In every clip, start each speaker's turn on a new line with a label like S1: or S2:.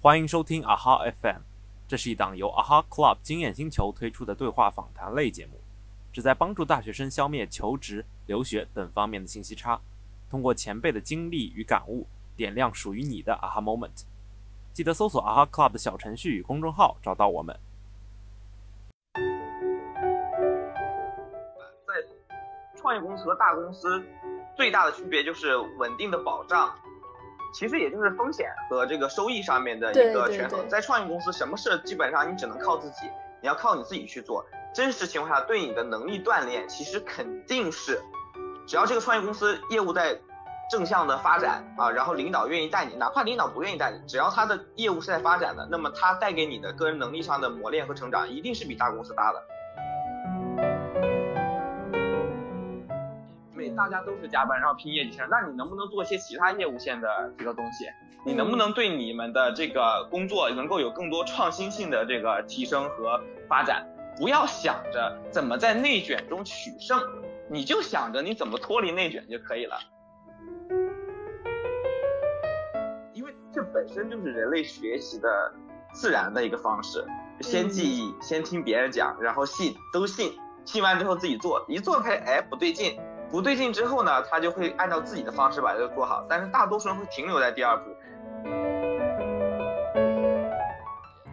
S1: 欢迎收听 AHA FM，这是一档由 AHA Club 经验星球推出的对话访谈类节目，旨在帮助大学生消灭求职、留学等方面的信息差，通过前辈的经历与感悟，点亮属于你的 AHA Moment。记得搜索 AHA Club 的小程序与公众号，找到我们。
S2: 在创业公司和大公司最大的区别就是稳定的保障，其实也就是风险和这个收益上面的一个权衡。在创业公司，什么事基本上你只能靠自己，你要靠你自己去做。真实情况下，对你的能力锻炼，其实肯定是，只要这个创业公司业务在正向的发展啊，然后领导愿意带你，哪怕领导不愿意带你，只要他的业务是在发展的，那么他带给你的个人能力上的磨练和成长，一定是比大公司大的。大家都是加班，然后拼业绩线，那你能不能做一些其他业务线的这个东西？你能不能对你们的这个工作能够有更多创新性的这个提升和发展？不要想着怎么在内卷中取胜，你就想着你怎么脱离内卷就可以了。因为这本身就是人类学习的自然的一个方式，先记忆，先听别人讲，然后信，都信，信完之后自己做，一做开，哎，不对劲，不对劲之后呢，他就会按照自己的方式把这个做好，但是大多数人会停留在第二步。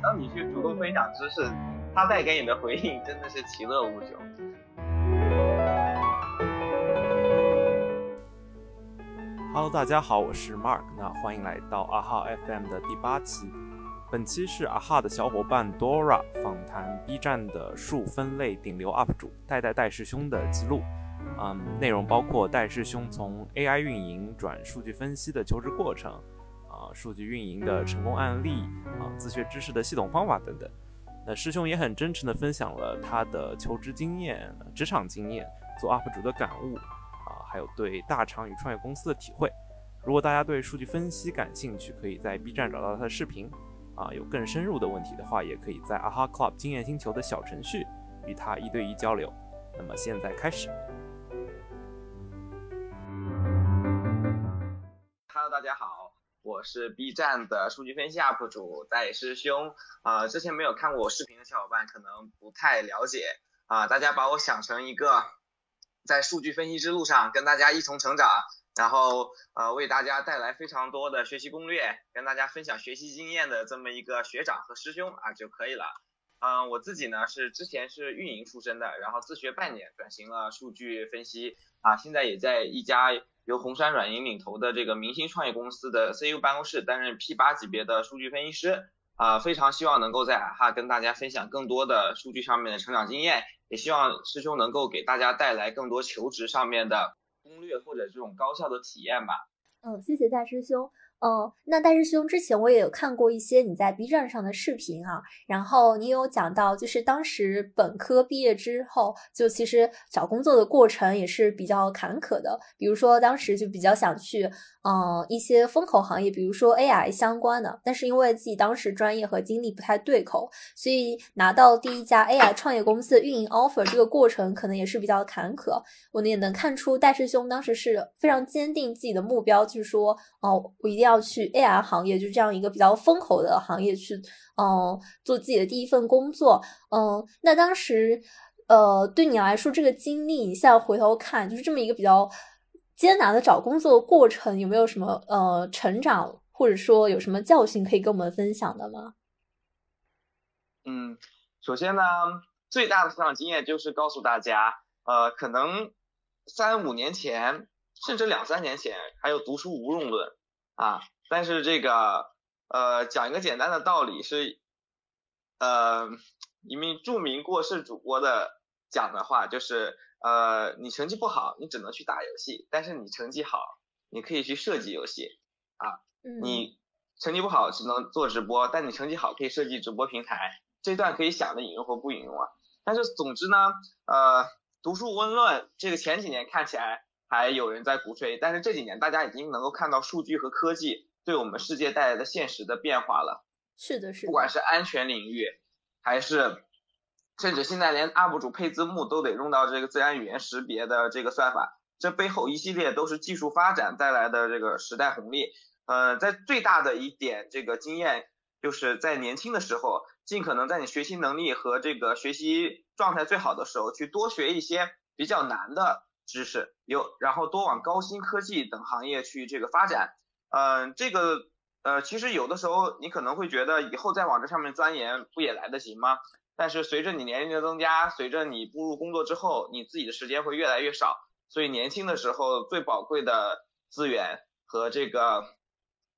S2: 当你去主动分享知识，他带给你的回应真的是其乐无穷。
S1: Hello，大家好，我是 Mark，那欢迎来到 AHA FM 的第八期。本期是 AHA 的小伙伴 Dora 访谈 B 站的数分类顶流 UP 主戴戴戴师兄的记录。嗯，内容包括戴师兄从 AI 运营转数据分析的求职过程，啊、数据运营的成功案例，啊、自学知识的系统方法等等。那师兄也很真诚地分享了他的求职经验、职场经验、做 UP 主的感悟，啊，还有对大厂与创业公司的体会。如果大家对数据分析感兴趣，可以在 B 站找到他的视频。啊，有更深入的问题的话，也可以在 AHA Club 经验星球的小程序与他一对一交流。那么现在开始。
S2: 大家好，我是 B 站的数据分析 UP 主戴师兄。啊、之前没有看过我视频的小伙伴可能不太了解啊、大家把我想成一个在数据分析之路上跟大家一同成长，然后呃为大家带来非常多的学习攻略，跟大家分享学习经验的这么一个学长和师兄啊就可以了。嗯、我自己呢是之前是运营出身的，然后自学半年转型了数据分析啊，现在也在一家由红杉软银领投的这个明星创业公司的 CEO 办公室担任 P 八级别的数据分析师啊，非常希望能够在哈跟大家分享更多的数据上面的成长经验，也希望师兄能够给大家带来更多求职上面的攻略或者这种高效的体验吧。
S3: 嗯，谢谢大师兄。嗯，那大师兄之前我也有看过一些你在 B 站上的视频啊，然后你有讲到，就是当时本科毕业之后，就其实找工作的过程也是比较坎坷的。比如说当时就比较想去，嗯，一些风口行业，比如说 AI 相关的，但是因为自己当时专业和经历不太对口，所以拿到第一家 AI 创业公司的运营 offer 这个过程可能也是比较坎坷。我也能看出戴师兄当时是非常坚定自己的目标，就是说，哦，我一定要要去 AI 行业，就这样一个比较风口的行业去，嗯，做自己的第一份工作。嗯，那当时，呃，对你来说这个经历，你现在回头看，就是这么一个比较艰难的找工作的过程，有没有什么呃成长，或者说有什么教训可以跟我们分享的吗？
S2: 嗯，首先呢，最大的成长经验就是告诉大家，呃，可能三五年前，甚至两三年前，还有读书无用论啊。但是这个，呃，讲一个简单的道理是，呃，一名著名过世主播的讲的话就是，呃，你成绩不好，你只能去打游戏；但是你成绩好，你可以去设计游戏。
S3: 啊，
S2: 你成绩不好只能做直播，但你成绩好可以设计直播平台，这段可以想着引用或不引用啊。但是总之呢，呃，读书温论这个前几年看起来还有人在鼓吹，但是这几年大家已经能够看到数据和科技对我们世界带来的现实的变化了。
S3: 是的，是的，
S2: 不管是安全领域，还是甚至现在连 UP 主配字幕都得用到这个自然语言识别的这个算法，这背后一系列都是技术发展带来的这个时代红利。呃，在最大的一点这个经验就是在年轻的时候，尽可能在你学习能力和这个学习状态最好的时候，去多学一些比较难的知识，有然后多往高新科技等行业去这个发展。嗯，这个呃，其实有的时候你可能会觉得以后再往这上面钻研不也来得及吗？但是随着你年龄的增加，随着你步入工作之后，你自己的时间会越来越少，所以年轻的时候最宝贵的资源和这个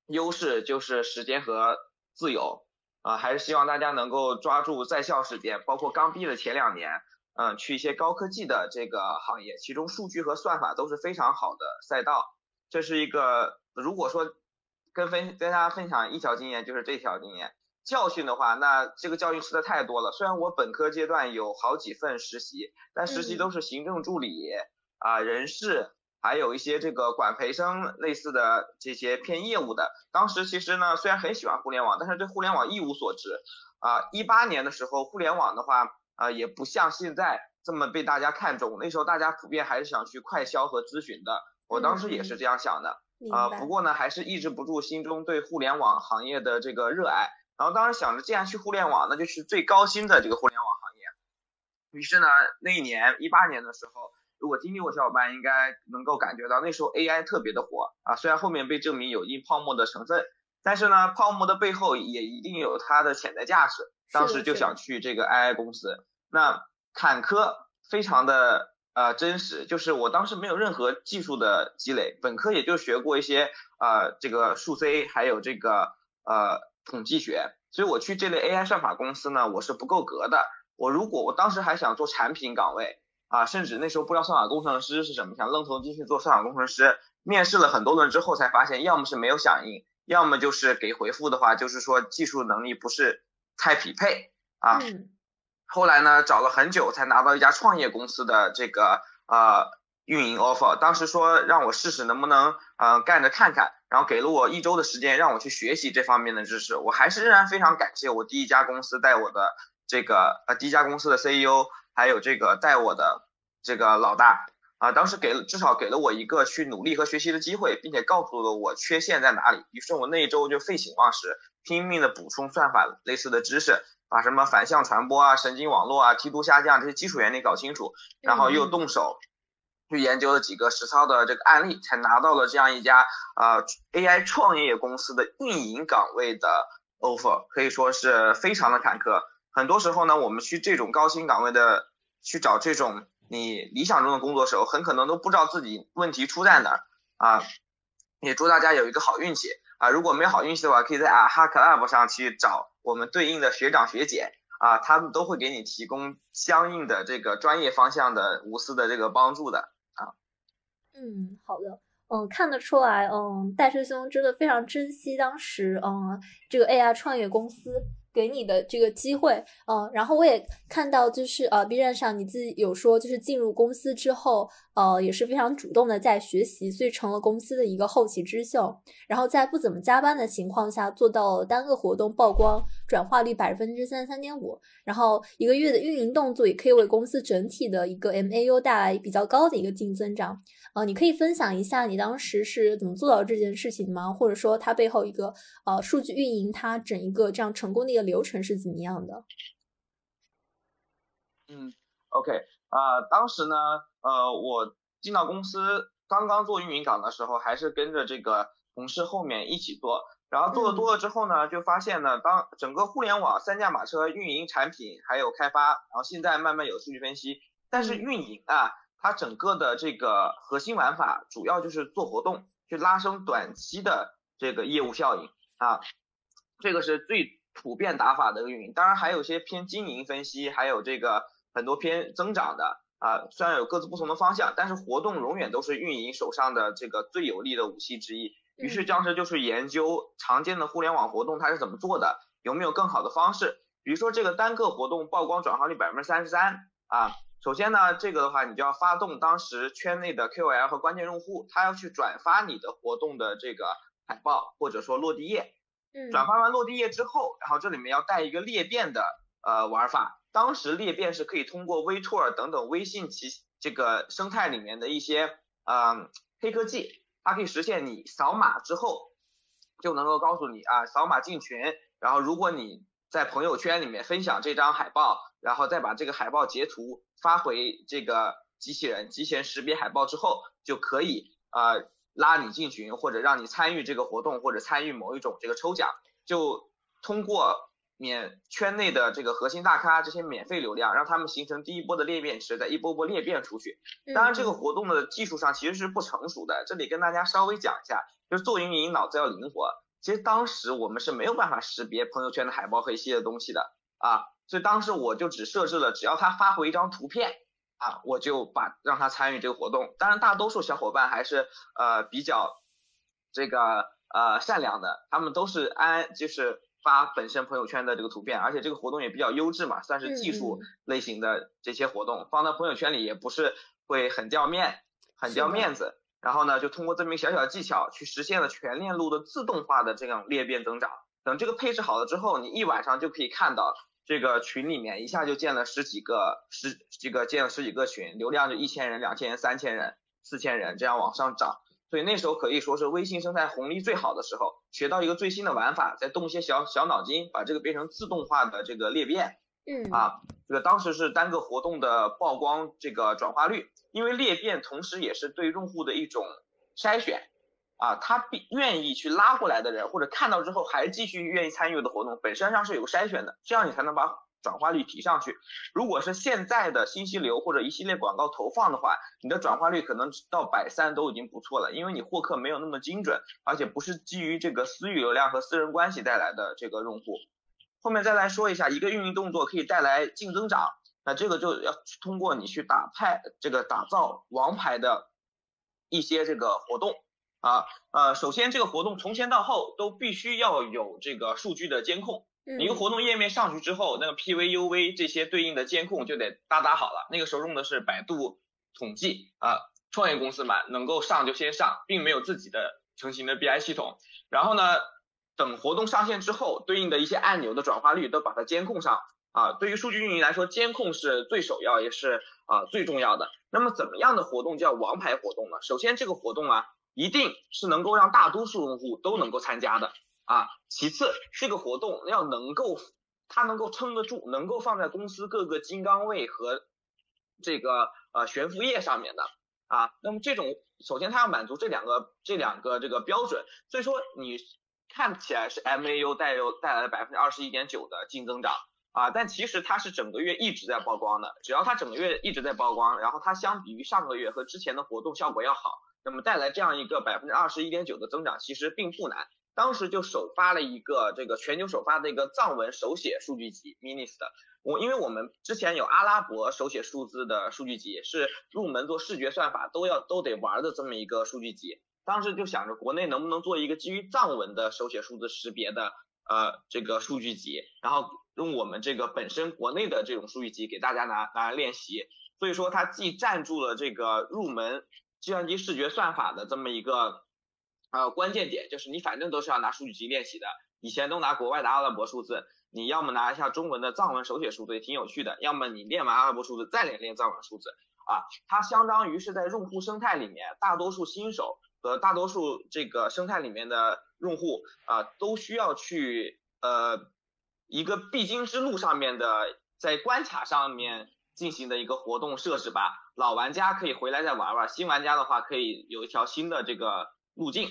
S2: 优势就是时间和自由啊，还是希望大家能够抓住在校时间，包括刚毕业的前两年，嗯，去一些高科技的这个行业，其中数据和算法都是非常好的赛道，这是一个如果说跟分跟大家分享一条经验，就是这条经验。教训的话，那这个教训吃的太多了。虽然我本科阶段有好几份实习，但实习都是行政助理啊、人事，还有一些这个管培生类似的这些偏业务的。当时其实呢，虽然很喜欢互联网，但是对互联网一无所知啊。一八年的时候，互联网的话啊，也不像现在这么被大家看重。那时候大家普遍还是想去快销和咨询的，我当时也是这样想的啊。不过呢，还是抑制不住心中对互联网行业的这个热爱。然后当时想着，既然去互联网，那就去最高薪的这个互联网行业。于是呢，那一年一八年的时候，如果经历过小伙伴应该能够感觉到，那时候 AI 特别的火啊。虽然后面被证明有一定泡沫的成分，但是呢，泡沫的背后也一定有它的潜在价值。当时就想去这个 AI 公司。那坎坷非常的呃真实，就是我当时没有任何技术的积累，本科也就学过一些呃这个数 C，还有这个呃。统计学，所以我去这类 AI 算法公司呢，我是不够格的。我如果我当时还想做产品岗位啊，甚至那时候不知道算法工程师是什么，想愣头进去做算法工程师，面试了很多轮之后才发现，要么是没有响应，要么就是给回复的话，就是说技术能力不是太匹配啊。后来呢，找了很久才拿到一家创业公司的这个呃运营 offer，当时说让我试试能不能呃干着看看。然后给了我一周的时间，让我去学习这方面的知识。我还是仍然非常感谢我第一家公司带我的这个呃第一家公司的 CEO，还有这个带我的这个老大啊，当时给了至少给了我一个去努力和学习的机会，并且告诉了我缺陷在哪里。于是我那一周就废寝忘食，拼命的补充算法类似的知识，把什么反向传播啊、神经网络啊、梯度下降这些基础原理搞清楚，然后又动手。去研究了几个实操的这个案例，才拿到了这样一家啊 AI 创业公司的运营岗位的 offer，可以说是非常的坎坷。很多时候呢，我们去这种高薪岗位的去找这种你理想中的工作时候，很可能都不知道自己问题出在哪儿啊。也祝大家有一个好运气啊！如果没好运气的话，可以在啊哈 club 上去找我们对应的学长学姐啊，他们都会给你提供相应的这个专业方向的无私的这个帮助的啊。
S3: 嗯，好的，嗯，看得出来，嗯，戴师兄真的非常珍惜当时，嗯，这个 AI 创业公司。给你的这个机会，嗯，然后我也看到，就是呃，B 站上你自己有说，就是进入公司之后，呃，也是非常主动的在学习，所以成了公司的一个后起之秀。然后在不怎么加班的情况下，做到了单个活动曝光转化率百分之三十三点五，然后一个月的运营动作也可以为公司整体的一个 MAU 带来比较高的一个净增长。呃，你可以分享一下你当时是怎么做到这件事情吗？或者说它背后一个呃数据运营它整一个这样成功的一个流程是怎么样的？
S2: 嗯，OK，啊，当时呢，呃，我进到公司刚刚做运营岗的时候，还是跟着这个同事后面一起做，然后做的多了之后呢，就发现呢，当整个互联网三驾马车运营产品还有开发，然后现在慢慢有数据分析，但是运营啊。它整个的这个核心玩法主要就是做活动，去拉升短期的这个业务效应啊，这个是最普遍打法的一个运营。当然还有一些偏经营分析，还有这个很多偏增长的啊，虽然有各自不同的方向，但是活动永远都是运营手上的这个最有力的武器之一。于是当时就是研究常见的互联网活动它是怎么做的，有没有更好的方式，比如说这个单个活动曝光转化率百分之三十三啊。首先呢，这个的话，你就要发动当时圈内的 KOL 和关键用户，他要去转发你的活动的这个海报或者说落地页。
S3: 嗯。
S2: 转发完落地页之后，然后这里面要带一个裂变的呃玩法。当时裂变是可以通过微拓等等微信其这个生态里面的一些呃黑科技，它可以实现你扫码之后就能够告诉你啊，扫码进群然后如果你在朋友圈里面分享这张海报，然后再把这个海报截图发回这个机器人，机器人识别海报之后，就可以呃拉你进群，或者让你参与这个活动，或者参与某一种这个抽奖，就通过免圈内的这个核心大咖这些免费流量，让他们形成第一波的裂变池，再一波波裂变出去。当然，这个活动的技术上其实是不成熟的，这里跟大家稍微讲一下，就是做运营脑子要灵活。其实当时我们是没有办法识别朋友圈的海报和一系列东西的啊，所以当时我就只设置了，只要他发回一张图片啊，我就把让他参与这个活动。当然，大多数小伙伴还是呃比较这个呃善良的，他们都是安就是发本身朋友圈的这个图片，而且这个活动也比较优质嘛，算是技术类型的这些活动，放到朋友圈里也不是会很掉面，很掉面子。然后呢，就通过这么一个小小的技巧，去实现了全链路的自动化的这样裂变增长。等这个配置好了之后，你一晚上就可以看到这个群里面一下就建了十几个、十几个建了十几个群，流量就一千人、两千人、三千人、四千人这样往上涨。所以那时候可以说是微信生态红利最好的时候，学到一个最新的玩法，再动一些小小脑筋，把这个变成自动化的这个裂变。
S3: 嗯
S2: 啊，这个当时是单个活动的曝光这个转化率。因为裂变同时也是对用户的一种筛选啊，他必愿意去拉过来的人，或者看到之后还继续愿意参与的活动，本身上是有筛选的，这样你才能把转化率提上去。如果是现在的信息流或者一系列广告投放的话，你的转化率可能到百三都已经不错了，因为你获客没有那么精准，而且不是基于这个私域流量和私人关系带来的这个用户。后面再来说一下，一个运营动作可以带来净增长。那这个就要通过你去打派这个打造王牌的一些这个活动啊，呃，首先这个活动从前到后都必须要有这个数据的监控，一个活动页面上去之后，那个 PV、UV 这些对应的监控就得搭搭好了。那个时候用的是百度统计啊，创业公司嘛，能够上就先上，并没有自己的成型的 BI 系统。然后呢，等活动上线之后，对应的一些按钮的转化率都把它监控上。啊，对于数据运营来说，监控是最首要也是啊最重要的。那么怎么样的活动叫王牌活动呢？首先这个活动啊，一定是能够让大多数用户都能够参加的啊。其次这个活动要能够它能够撑得住，能够放在公司各个金刚位和这个呃悬浮页上面的啊。那么这种首先它要满足这两个这两个这个标准，所以说你看起来是 MAU 带有带来了百分之二十一点九的净增长。啊，但其实它是整个月一直在曝光的，只要它整个月一直在曝光，然后它相比于上个月和之前的活动效果要好，那么带来这样一个百分之二十一点九的增长，其实并不难。当时就首发了一个这个全球首发的一个藏文手写数据集 Minis 的，我因为我们之前有阿拉伯手写数字的数据集，是入门做视觉算法都要都得玩的这么一个数据集，当时就想着国内能不能做一个基于藏文的手写数字识别的呃这个数据集，然后。用我们这个本身国内的这种数据集给大家拿拿来练习，所以说它既占住了这个入门计算机视觉算法的这么一个呃关键点，就是你反正都是要拿数据集练习的，以前都拿国外的阿拉伯数字，你要么拿一下中文的藏文手写数字也挺有趣的，要么你练完阿拉伯数字再练练藏文数字啊，它相当于是在用户生态里面，大多数新手和大多数这个生态里面的用户啊都需要去呃。一个必经之路上面的，在关卡上面进行的一个活动设置吧。老玩家可以回来再玩玩，新玩家的话可以有一条新的这个路径。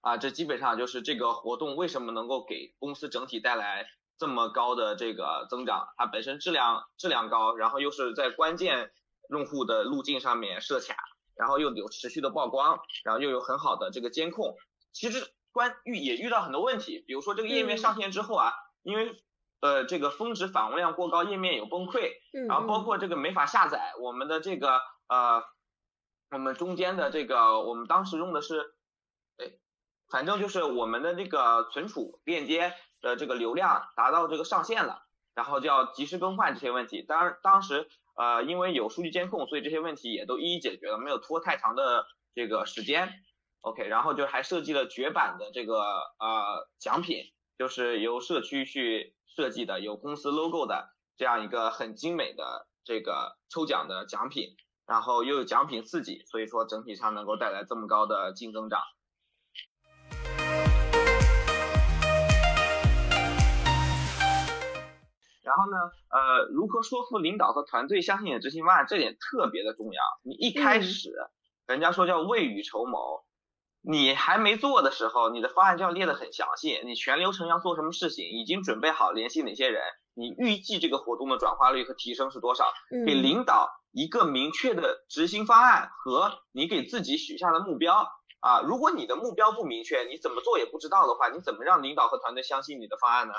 S2: 啊，这基本上就是这个活动为什么能够给公司整体带来这么高的这个增长。它本身质量质量高，然后又是在关键用户的路径上面设卡，然后又有持续的曝光，然后又有很好的这个监控。其实关遇也遇到很多问题，比如说这个页面上线之后啊。因为呃这个峰值访问量过高，页面有崩溃，然后包括这个没法下载，我们的这个呃我们中间的这个我们当时用的是，哎，反正就是我们的这个存储链接的这个流量达到这个上限了，然后就要及时更换这些问题。当然当时呃因为有数据监控，所以这些问题也都一一解决了，没有拖太长的这个时间。OK，然后就还设计了绝版的这个呃奖品。就是由社区去设计的，有公司 logo 的这样一个很精美的这个抽奖的奖品，然后又有奖品刺激，所以说整体上能够带来这么高的净增长。然后呢，呃，如何说服领导和团队相信你的执行方案，这点特别的重要。你一开始，人家说叫未雨绸缪，你还没做的时候，你的方案就要列得很详细，你全流程要做什么事情，已经准备好联系哪些人，你预计这个活动的转化率和提升是多少，给领导一个明确的执行方案和你给自己许下的目标啊。如果你的目标不明确，你怎么做也不知道的话，你怎么让领导和团队相信你的方案呢？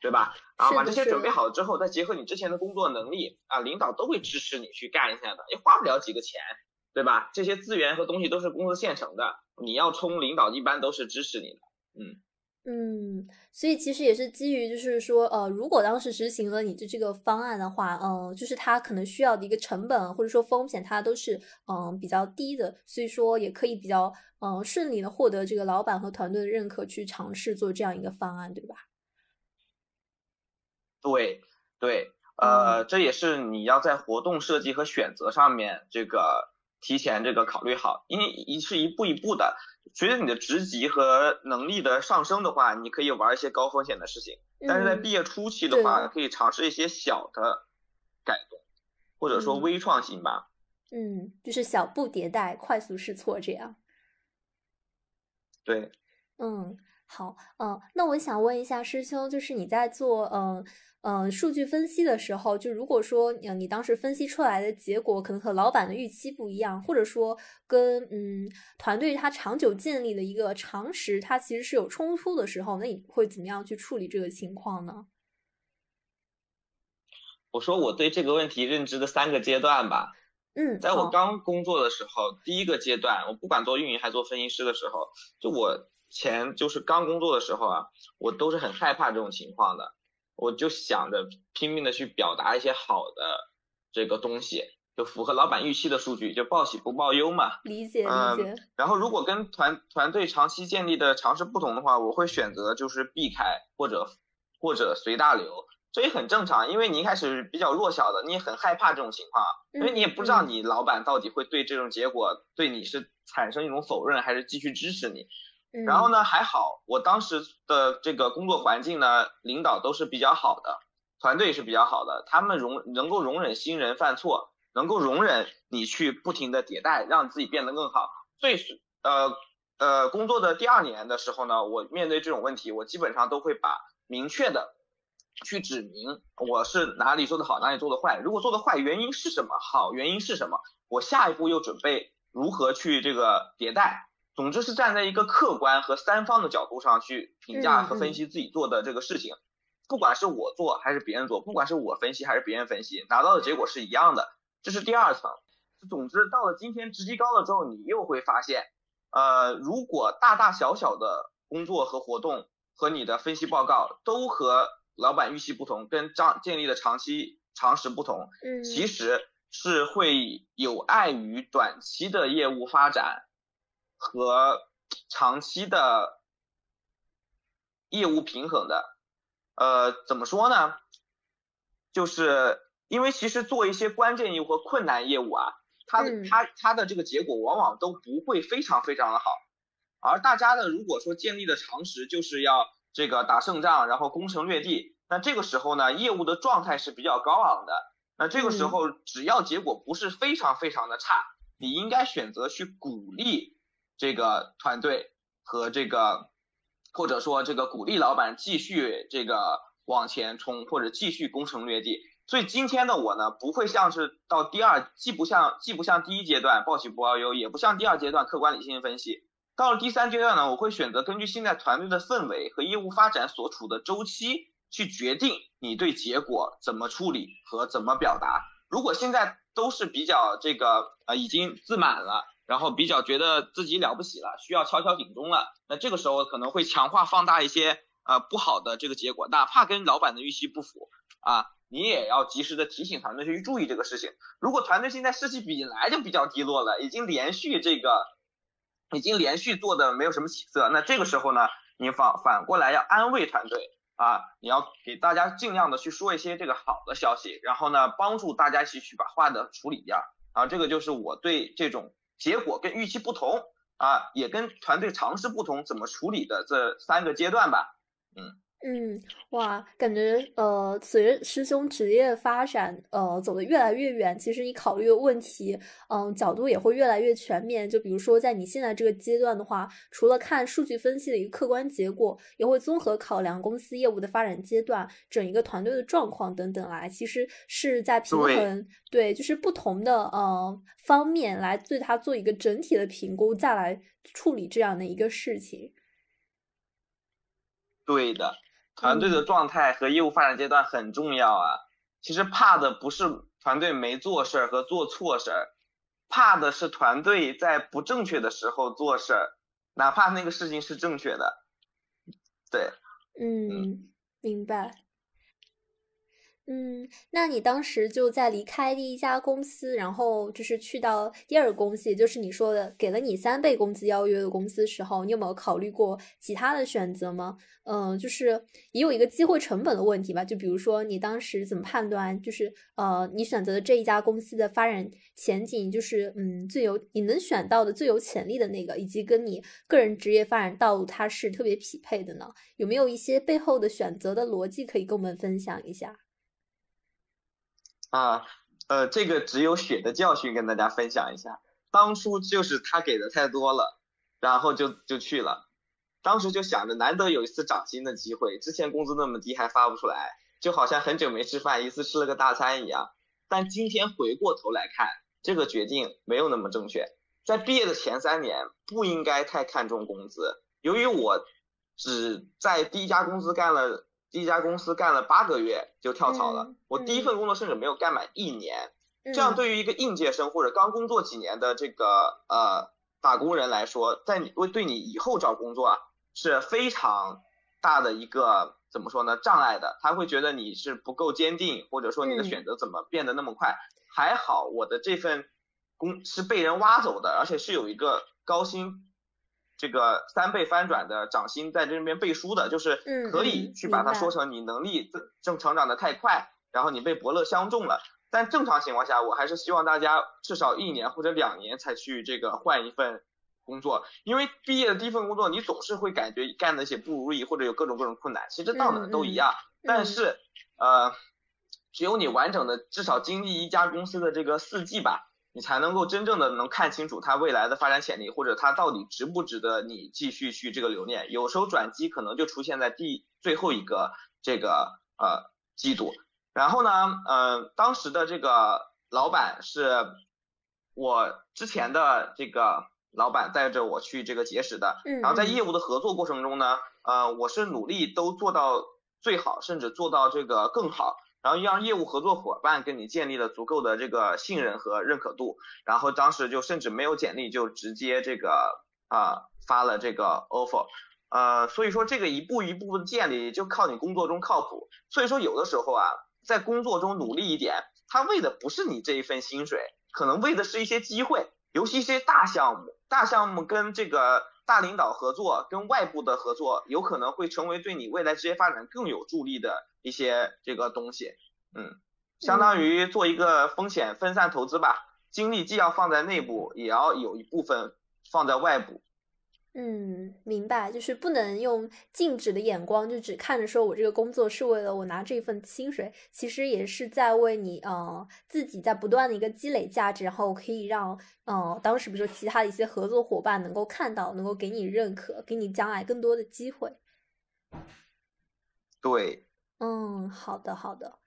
S2: 对吧？然后把这些准备好之后，再结合你之前的工作能力啊，领导都会支持你去干一下的，也花不了几个钱，对吧？这些资源和东西都是公司现成的，你要冲，领导一般都是支持你的。嗯
S3: 嗯，所以其实也是基于就是说，呃，如果当时执行了你的这个方案的话，嗯，就是它可能需要的一个成本或者说风险，它都是嗯比较低的，所以说也可以比较嗯顺利的获得这个老板和团队的认可，去尝试做这样一个方案，对吧？
S2: 对对，呃，这也是你要在活动设计和选择上面这个提前这个考虑好，因为一是一步一步的，随着你的职级和能力的上升的话，你可以玩一些高风险的事情，但是在毕业初期的话，可以尝试一些小的改动，或者说微创新吧。
S3: 嗯，就是小步迭代，快速试错这样。
S2: 对。
S3: 嗯，好，嗯，那我想问一下师兄，就是你在做，嗯。嗯，数据分析的时候，就如果说你你当时分析出来的结果可能和老板的预期不一样，或者说跟嗯团队他长久建立的一个常识，它其实是有冲突的时候，那你会怎么样去处理这个情况呢？
S2: 我说我对这个问题认知的三个阶段吧。
S3: 嗯，
S2: 在我刚工作的时候，第一个阶段，我不管做运营还做分析师的时候，就我前就是刚工作的时候啊，我都是很害怕这种情况的。我就想着拼命的去表达一些好的这个东西，就符合老板预期的数据，就报喜不报忧嘛。
S3: 理解
S2: 理
S3: 解。
S2: 然后如果跟团团队长期建立的常识不同的话，我会选择就是避开或者或者随大流，这也很正常，因为你一开始比较弱小的，你也很害怕这种情况，因为你也不知道你老板到底会对这种结果对你是产生一种否认，还是继续支持你。然后呢，还好，我当时的这个工作环境呢，领导都是比较好的，团队是比较好的，他们容能够容忍新人犯错，能够容忍你去不停的迭代，让自己变得更好。所以是呃呃，工作的第二年的时候呢，我面对这种问题，我基本上都会把明确的去指明我是哪里做的好，哪里做的坏。如果做的坏，原因是什么？好，原因是什么？我下一步又准备如何去这个迭代？总之是站在一个客观和三方的角度上去评价和分析自己做的这个事情，不管是我做还是别人做，不管是我分析还是别人分析，拿到的结果是一样的。这是第二层。总之到了今天职级高了之后，你又会发现，呃，如果大大小小的工作和活动和你的分析报告都和老板预期不同，跟张建立的长期常识不同，
S3: 嗯，
S2: 其实是会有碍于短期的业务发展。和长期的业务平衡的，呃，怎么说呢？就是因为其实做一些关键业务和困难业务啊，它的它它的这个结果往往都不会非常非常的好，而大家呢，如果说建立的常识就是要这个打胜仗，然后攻城略地，那这个时候呢，业务的状态是比较高昂的，那这个时候只要结果不是非常非常的差，你应该选择去鼓励。这个团队和这个，或者说这个鼓励老板继续这个往前冲，或者继续攻城略地。所以今天的我呢，不会像是到第二，既不像既不像第一阶段报喜不报忧，也不像第二阶段客观理性分析。到了第三阶段呢，我会选择根据现在团队的氛围和业务发展所处的周期去决定你对结果怎么处理和怎么表达。如果现在都是比较这个呃已经自满了。然后比较觉得自己了不起了，需要敲敲警钟了，那这个时候可能会强化放大一些呃不好的这个结果，哪怕跟老板的预期不符啊，你也要及时的提醒团队去注意这个事情。如果团队现在士气本来就比较低落了，已经连续这个已经连续做的没有什么起色，那这个时候呢，你反反过来要安慰团队啊，你要给大家尽量的去说一些这个好的消息，然后呢帮助大家去去把坏的处理掉啊，这个就是我对这种。结果跟预期不同啊，也跟团队尝试不同，怎么处理的这三个阶段吧，嗯。
S3: 嗯，哇，感觉呃，随着师兄职业发展，呃，走得越来越远，其实你考虑的问题，嗯，角度也会越来越全面。就比如说，在你现在这个阶段的话，除了看数据分析的一个客观结果，也会综合考量公司业务的发展阶段、整一个团队的状况等等来，其实是在平衡，对，就是不同的呃方面来对它做一个整体的评估，再来处理这样的一个事情。
S2: 对的。团队的状态和业务发展阶段很重要啊。其实怕的不是团队没做事儿和做错事儿，怕的是团队在不正确的时候做事儿，哪怕那个事情是正确的。对，
S3: 嗯，明白。嗯，那你当时就在离开第一家公司，然后就是去到第二个公司，也就是你说的给了你三倍工资邀约的公司时候，你有没有考虑过其他的选择吗？嗯，就是也有一个机会成本的问题吧。就比如说你当时怎么判断，就是呃，你选择的这一家公司的发展前景，就是嗯，最有你能选到的最有潜力的那个，以及跟你个人职业发展道路它是特别匹配的呢？有没有一些背后的选择的逻辑可以跟我们分享一下？
S2: 啊，呃，这个只有血的教训跟大家分享一下。当初就是他给的太多了，然后就就去了。当时就想着难得有一次涨薪的机会，之前工资那么低还发不出来，就好像很久没吃饭，一次吃了个大餐一样。但今天回过头来看，这个决定没有那么正确。在毕业的前三年不应该太看重工资，由于我只在第一家公司干了。第一家公司干了八个月就跳槽了，我第一份工作甚至没有干满一年，这样对于一个应届生或者刚工作几年的这个呃打工人来说，在你为对你以后找工作啊是非常大的一个怎么说呢障碍的，他会觉得你是不够坚定，或者说你的选择怎么变得那么快？还好我的这份工是被人挖走的，而且是有一个高薪。这个三倍翻转的掌心在这边背书的，就是可以去把它说成你能力正成长的太快，然后你被伯乐相中了。但正常情况下，我还是希望大家至少一年或者两年才去这个换一份工作，因为毕业的第一份工作你总是会感觉干的些不如意或者有各种各种困难，其实到哪都一样。但是呃，只有你完整的至少经历一家公司的这个四季吧。你才能够真正的能看清楚它未来的发展潜力，或者它到底值不值得你继续去这个留念。有时候转机可能就出现在第最后一个这个呃季度。然后呢，呃，当时的这个老板是我之前的这个老板带着我去这个结识的。然后在业务的合作过程中呢，呃，我是努力都做到最好，甚至做到这个更好。然后让业务合作伙伴跟你建立了足够的这个信任和认可度，然后当时就甚至没有简历就直接这个啊发了这个 offer，呃所以说这个一步一步的建立就靠你工作中靠谱，所以说有的时候啊在工作中努力一点，他为的不是你这一份薪水，可能为的是一些机会，尤其一些大项目，大项目跟这个大领导合作，跟外部的合作，有可能会成为对你未来职业发展更有助力的。一些这个东西，嗯，相当于做一个风险分散投资吧，精力既要放在内部，也要有一部分放在外部。
S3: 嗯，明白，就是不能用静止的眼光，就只看着说我这个工作是为了我拿这份薪水，其实也是在为你，呃，自己在不断的一个积累价值，然后可以让，呃，当时比如说其他的一些合作伙伴能够看到，能够给你认可，给你将来更多的机会。
S2: 对。
S3: 嗯，好的好的，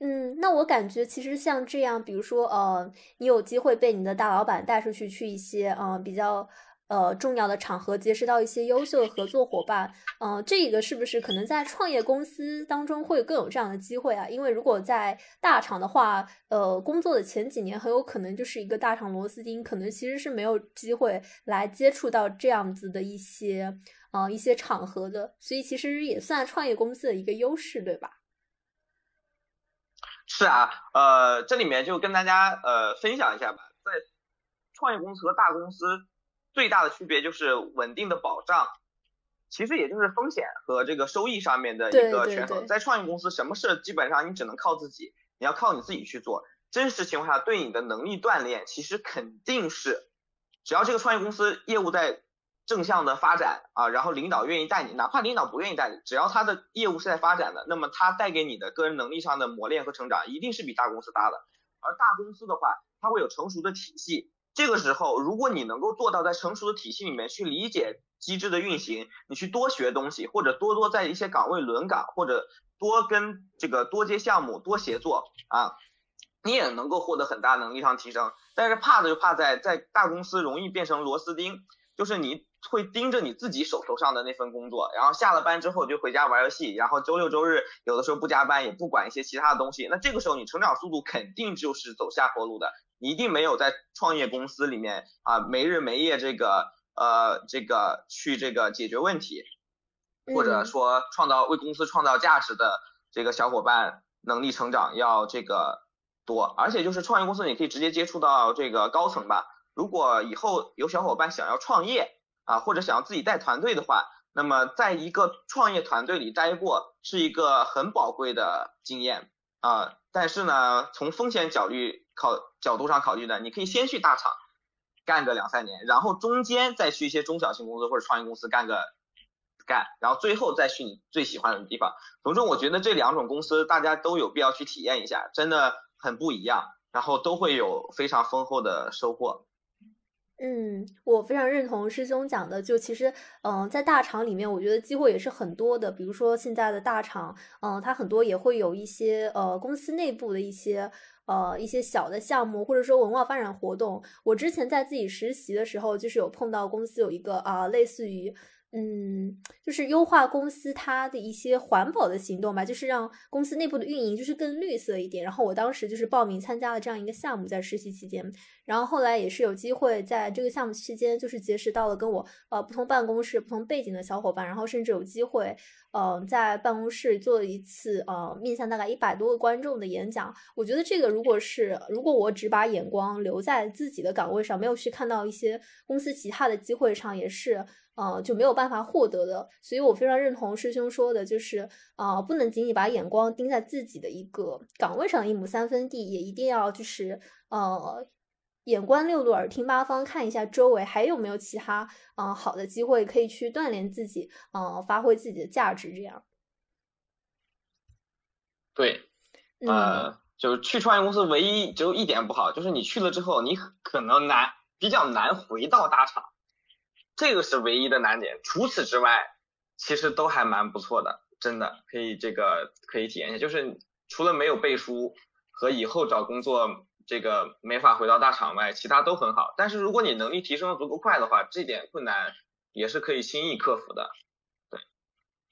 S3: 嗯，那我感觉其实像这样，比如说呃，你有机会被你的大老板带出去去一些呃比较呃重要的场合，结识到一些优秀的合作伙伴，嗯，这个是不是可能在创业公司当中会更有这样的机会啊？因为如果在大厂的话，呃，工作的前几年很有可能就是一个大厂螺丝钉，可能其实是没有机会来接触到这样子的一些。啊，一些场合的，所以其实也算创业公司的一个优势，对吧？
S2: 是啊，呃，这里面就跟大家呃分享一下吧，在创业公司和大公司最大的区别就是稳定的保障，其实也就是风险和这个收益上面的一个权衡。在创业公司，什么事基本上你只能靠自己，你要靠你自己去做。真实情况下，对你的能力锻炼，其实肯定是，只要这个创业公司业务在。正向的发展啊，然后领导愿意带你，哪怕领导不愿意带你，只要他的业务是在发展的，那么他带给你的个人能力上的磨练和成长，一定是比大公司大的。而大公司的话，它会有成熟的体系，这个时候如果你能够做到在成熟的体系里面去理解机制的运行，你去多学东西，或者多多在一些岗位轮岗，或者多跟这个多接项目、多协作啊，你也能够获得很大能力上提升。但是怕的就怕在在大公司容易变成螺丝钉，就是你。会盯着你自己手头上的那份工作，然后下了班之后就回家玩游戏，然后周六周日有的时候不加班，也不管一些其他的东西。那这个时候你成长速度肯定就是走下坡路的，你一定没有在创业公司里面啊没日没夜这个呃这个去这个解决问题，或者说创造为公司创造价值的这个小伙伴能力成长要这个多，而且就是创业公司你可以直接接触到这个高层吧。如果以后有小伙伴想要创业，啊，或者想要自己带团队的话，那么在一个创业团队里待过是一个很宝贵的经验啊。但是呢，从风险角虑考角度上考虑呢，你可以先去大厂干个两三年，然后中间再去一些中小型公司或者创业公司干个干，然后最后再去你最喜欢的地方。总之，我觉得这两种公司大家都有必要去体验一下，真的很不一样，然后都会有非常丰厚的收获。
S3: 嗯，我非常认同师兄讲的。就其实，嗯，在大厂里面，我觉得机会也是很多的。比如说现在的大厂，嗯，它很多也会有一些呃公司内部的一些呃一些小的项目，或者说文化发展活动。我之前在自己实习的时候，就是有碰到公司有一个啊，类似于。嗯，就是优化公司它的一些环保的行动吧，就是让公司内部的运营就是更绿色一点。然后我当时就是报名参加了这样一个项目，在实习期间，然后后来也是有机会在这个项目期间，就是结识到了跟我呃不同办公室、不同背景的小伙伴，然后甚至有机会。嗯，在办公室做了一次呃，面向大概一百多个观众的演讲。我觉得这个，如果是如果我只把眼光留在自己的岗位上，没有去看到一些公司其他的机会上，也是呃就没有办法获得的。所以我非常认同师兄说的，就是呃，不能仅仅把眼光盯在自己的一个岗位上一亩三分地，也一定要就是呃。眼观六路，耳听八方，看一下周围还有没有其他嗯好的机会可以去锻炼自己，嗯，发挥自己的价值。这样，
S2: 对，呃，就是去创业公司唯一只有一点不好，就是你去了之后，你可能难，比较难回到大厂，这个是唯一的难点。除此之外，其实都还蛮不错的，真的可以这个可以体验一下。就是除了没有背书和以后找工作。这个没法回到大厂外，其他都很好。但是如果你能力提升的足够快的话，这点困难也是可以轻易克服的。对，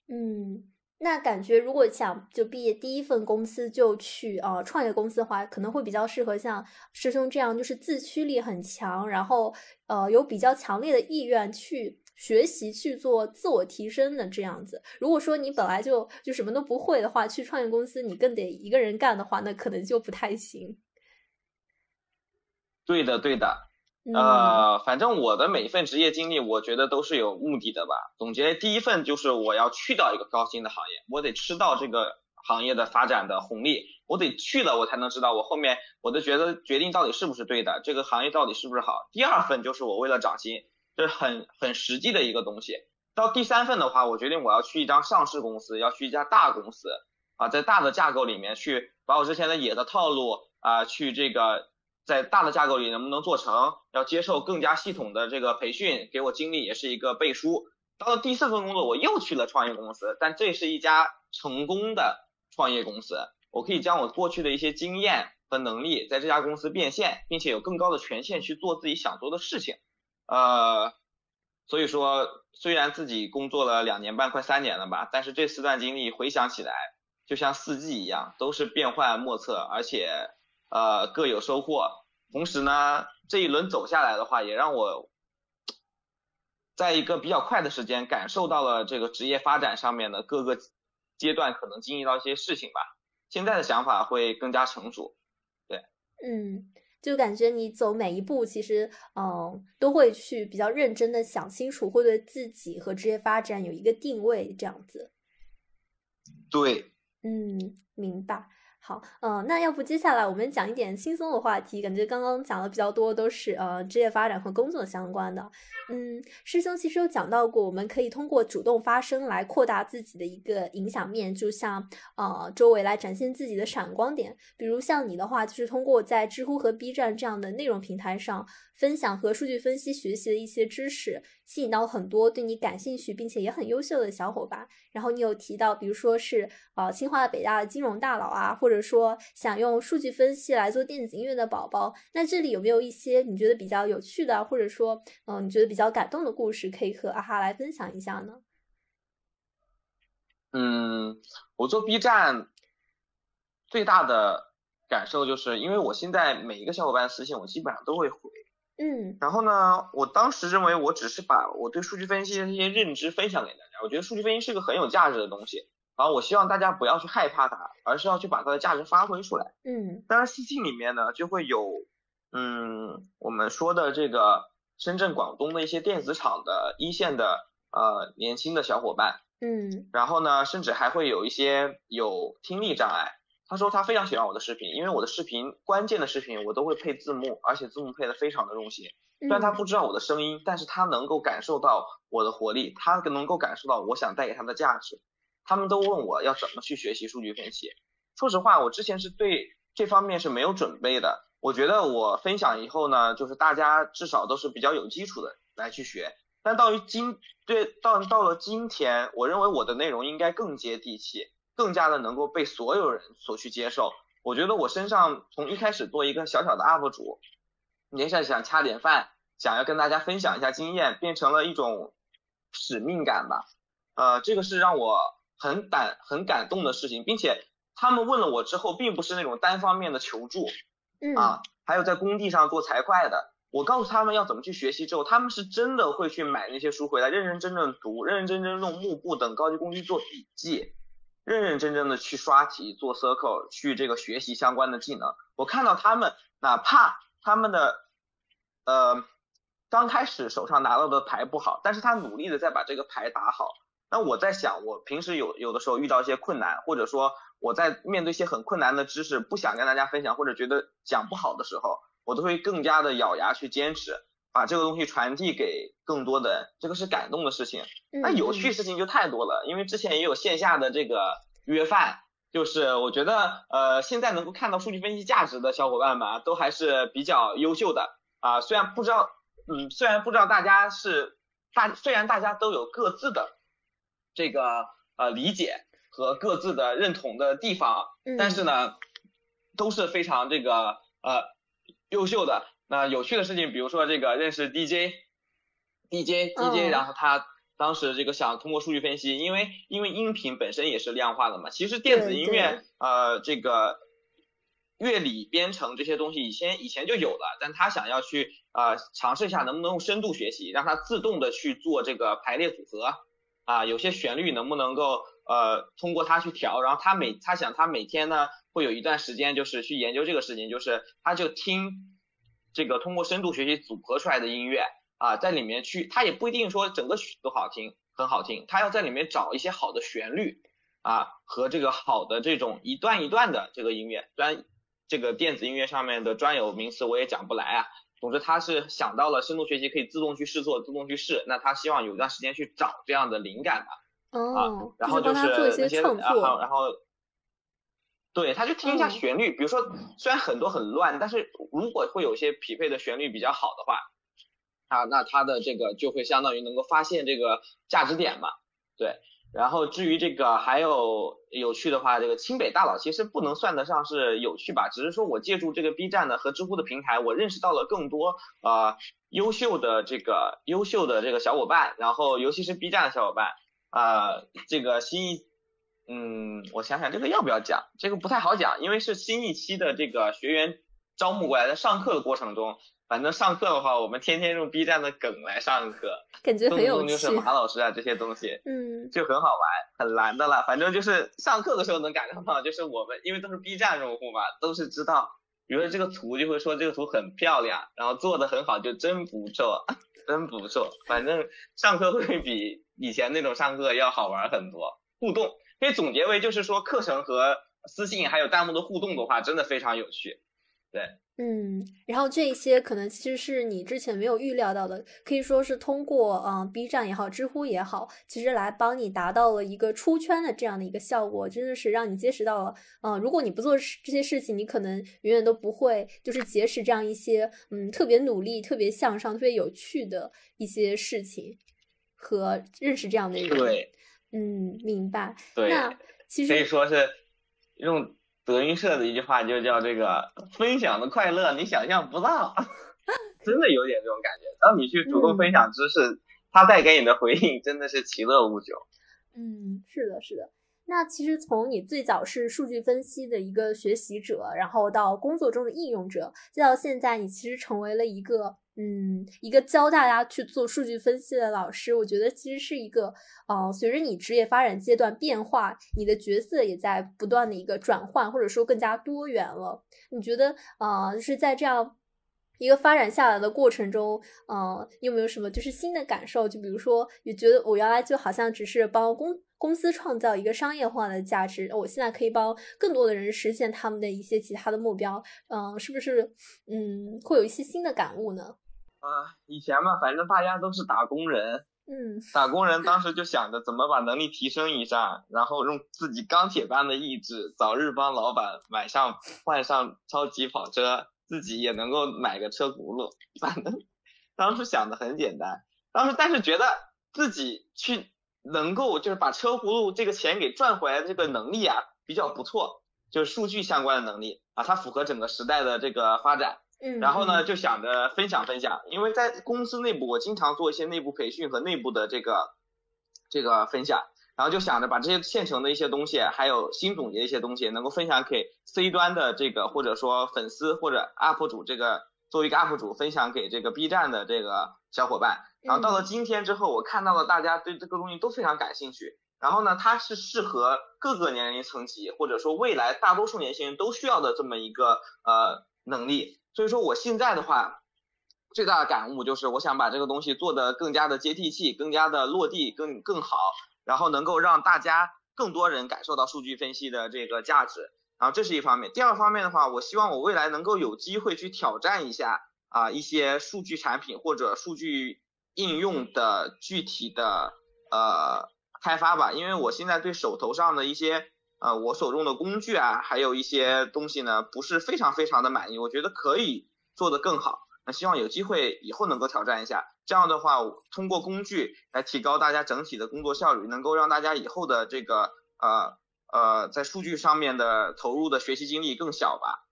S3: 嗯，那感觉如果想就毕业第一份公司就去呃创业公司的话，可能会比较适合像师兄这样，就是自驱力很强，然后呃有比较强烈的意愿去学习去做自我提升的这样子。如果说你本来就就什么都不会的话，去创业公司你更得一个人干的话，那可能就不太行。
S2: 对的，对的，呃，反正我的每一份职业经历，我觉得都是有目的的吧。总结第一份就是我要去到一个高薪的行业，我得吃到这个行业的发展的红利，我得去了，我才能知道我后面我的觉得决定到底是不是对的，这个行业到底是不是好。第二份就是我为了涨薪，这是很很实际的一个东西。到第三份的话，我决定我要去一张上市公司，要去一家大公司啊，在大的架构里面去把我之前的野的套路啊，去这个。在大的架构里能不能做成，要接受更加系统的这个培训，给我经历也是一个背书。到了第四份工作，我又去了创业公司，但这是一家成功的创业公司，我可以将我过去的一些经验和能力在这家公司变现，并且有更高的权限去做自己想做的事情。呃，所以说虽然自己工作了两年半快三年了吧，但是这四段经历回想起来，就像四季一样，都是变幻莫测，而且。呃，各有收获。同时呢，这一轮走下来的话，也让我在一个比较快的时间感受到了这个职业发展上面的各个阶段可能经历到一些事情吧。现在的想法会更加成熟。对，
S3: 嗯，就感觉你走每一步，其实嗯，都会去比较认真的想清楚，会对自己和职业发展有一个定位，这样子。
S2: 对，
S3: 嗯，明白。好，嗯，那要不接下来我们讲一点轻松的话题，感觉刚刚讲的比较多都是呃职业发展和工作相关的。嗯，师兄其实有讲到过，我们可以通过主动发声来扩大自己的一个影响面，就像呃周围来展现自己的闪光点。比如像你的话，就是通过在知乎和 B 站这样的内容平台上分享和数据分析学习的一些知识，吸引到很多对你感兴趣并且也很优秀的小伙伴。然后你有提到，比如说是呃清华、北大的金融大佬啊，或者说想用数据分析来做电子音乐的宝宝，那这里有没有一些你觉得比较有趣的，或者说嗯你觉得比较感动的故事，可以和阿哈来分享一下呢？
S2: 嗯，我做 B 站最大的感受就是，因为我现在每一个小伙伴私信我基本上都会回。
S3: 嗯，
S2: 然后呢，我当时认为我只是把我对数据分析的一些认知分享给大家，我觉得数据分析是个很有价值的东西，然后我希望大家不要去害怕它，而是要去把它的价值发挥出来。
S3: 嗯，
S2: 当然私信里面呢就会有，嗯，我们说的这个深圳、广东的一些电子厂的一线的呃年轻的小伙伴，
S3: 嗯，
S2: 然后呢，甚至还会有一些有听力障碍。他说他非常喜欢我的视频，因为我的视频关键的视频我都会配字幕，而且字幕配的非常的用心。虽然他不知道我的声音，但是他能够感受到我的活力，他能够感受到我想带给他的价值。他们都问我要怎么去学习数据分析。说实话，我之前是对这方面是没有准备的。我觉得我分享以后呢，就是大家至少都是比较有基础的来去学。但到于今对到到了今天，我认为我的内容应该更接地气。更加的能够被所有人所去接受。我觉得我身上从一开始做一个小小的 UP 主，年下想掐点饭，想要跟大家分享一下经验，变成了一种使命感吧。呃，这个是让我很感很感动的事情，并且他们问了我之后，并不是那种单方面的求助，啊，还有在工地上做财会的，我告诉他们要怎么去学习之后，他们是真的会去买那些书回来，认认真真读，认认真真用幕布等高级工具做笔记。认认真真的去刷题、做 circle、去这个学习相关的技能。我看到他们，哪怕他们的呃刚开始手上拿到的牌不好，但是他努力的在把这个牌打好。那我在想，我平时有有的时候遇到一些困难，或者说我在面对一些很困难的知识，不想跟大家分享，或者觉得讲不好的时候，我都会更加的咬牙去坚持。把这个东西传递给更多的人，这个是感动的事情。那有趣事情就太多了，因为之前也有线下的这个约饭，就是我觉得呃现在能够看到数据分析价值的小伙伴们都还是比较优秀的啊。虽然不知道，嗯，虽然不知道大家是大，虽然大家都有各自的这个呃理解和各自的认同的地方，但是呢都是非常这个呃优秀的。那有趣的事情，比如说这个认识 DJ，DJ，DJ，然后他当时这个想通过数据分析，因为因为音频本身也是量化的嘛，其实电子音乐呃这个乐理编程这些东西以前以前就有了，但他想要去呃尝试一下能不能用深度学习，让它自动的去做这个排列组合啊，有些旋律能不能够呃通过它去调，然后他每他想他每天呢会有一段时间就是去研究这个事情，就是他就听。这个通过深度学习组合出来的音乐啊，在里面去，它也不一定说整个曲都好听，很好听，它要在里面找一些好的旋律啊和这个好的这种一段一段的这个音乐，虽然这个电子音乐上面的专有名词我也讲不来啊，总之他是想到了深度学习可以自动去试错，自动去试，那他希望有一段时间去找这样的灵感吧，
S3: 哦，
S2: 然后
S3: 就是
S2: 那些然后然后。对，他就听一下旋律，比如说虽然很多很乱，但是如果会有一些匹配的旋律比较好的话，啊，那他的这个就会相当于能够发现这个价值点嘛。对，然后至于这个还有有趣的话，这个清北大佬其实不能算得上是有趣吧，只是说我借助这个 B 站的和知乎的平台，我认识到了更多呃优秀的这个优秀的这个小伙伴，然后尤其是 B 站的小伙伴，啊，这个新一。嗯，我想想这个要不要讲？这个不太好讲，因为是新一期的这个学员招募过来的。上课的过程中，反正上课的话，我们天天用 B 站的梗来上课，
S3: 感觉很有
S2: 趣。就是马老师啊这些东西，
S3: 嗯，
S2: 就很好玩，很难的了。反正就是上课的时候能感受到，就是我们因为都是 B 站用户嘛，都是知道，比如说这个图就会说这个图很漂亮，然后做的很好，就真不错，真不错。反正上课会比以前那种上课要好玩很多，互动。可以总结为，就是说课程和私信还有弹幕的互动的话，真的非常有趣。对，
S3: 嗯，然后这一些可能其实是你之前没有预料到的，可以说是通过嗯 B 站也好，知乎也好，其实来帮你达到了一个出圈的这样的一个效果，真的是让你结识到了，嗯，如果你不做这些事情，你可能永远都不会就是结识这样一些嗯特别努力、特别向上、特别有趣的一些事情和认识这样的人。
S2: 对，
S3: 嗯，明白。
S2: 对，
S3: 那其实
S2: 可以说是用。德云社的一句话就叫这个分享的快乐，你想象不到，真的有点这种感觉。当你去主动分享知识，他带给你的回应真的是其乐无穷。
S3: 嗯，是的，是的。那其实从你最早是数据分析的一个学习者，然后到工作中的应用者，再到现在你其实成为了一个。嗯，一个教大家去做数据分析的老师，我觉得其实是一个，呃，随着你职业发展阶段变化，你的角色也在不断的一个转换，或者说更加多元了。你觉得，呃，就是在这样一个发展下来的过程中，呃，有没有什么就是新的感受？就比如说，你觉得我原来就好像只是帮公公司创造一个商业化的价值，我现在可以帮更多的人实现他们的一些其他的目标，嗯，是不是，嗯，会有一些新的感悟呢？
S2: 啊，以前嘛，反正大家都是打工人，
S3: 嗯，
S2: 打工人当时就想着怎么把能力提升一下，然后用自己钢铁般的意志，早日帮老板买上换上超级跑车，自己也能够买个车轱辘。反正当时想的很简单，当时但是觉得自己去能够就是把车轱辘这个钱给赚回来的这个能力啊比较不错，就是数据相关的能力啊，它符合整个时代的这个发展。然后呢，就想着分享分享，因为在公司内部，我经常做一些内部培训和内部的这个这个分享，然后就想着把这些现成的一些东西，还有新总结的一些东西，能够分享给 C 端的这个或者说粉丝或者 UP 主，这个作为一个 UP 主分享给这个 B 站的这个小伙伴。然后到了今天之后，我看到了大家对这个东西都非常感兴趣，然后呢，它是适合各个年龄层级或者说未来大多数年轻人都需要的这么一个呃能力。所以说我现在的话，最大的感悟就是，我想把这个东西做得更加的接地气，更加的落地，更更好，然后能够让大家更多人感受到数据分析的这个价值。然后这是一方面，第二方面的话，我希望我未来能够有机会去挑战一下啊一些数据产品或者数据应用的具体的呃开发吧，因为我现在对手头上的一些。呃，我所用的工具啊，还有一些东西呢，不是非常非常的满意，我觉得可以做得更好。那希望有机会以后能够挑战一下，这样的话，通过工具来提高大家整体的工作效率，能够让大家以后的这个呃呃在数据上面的投入的学习精力更小吧。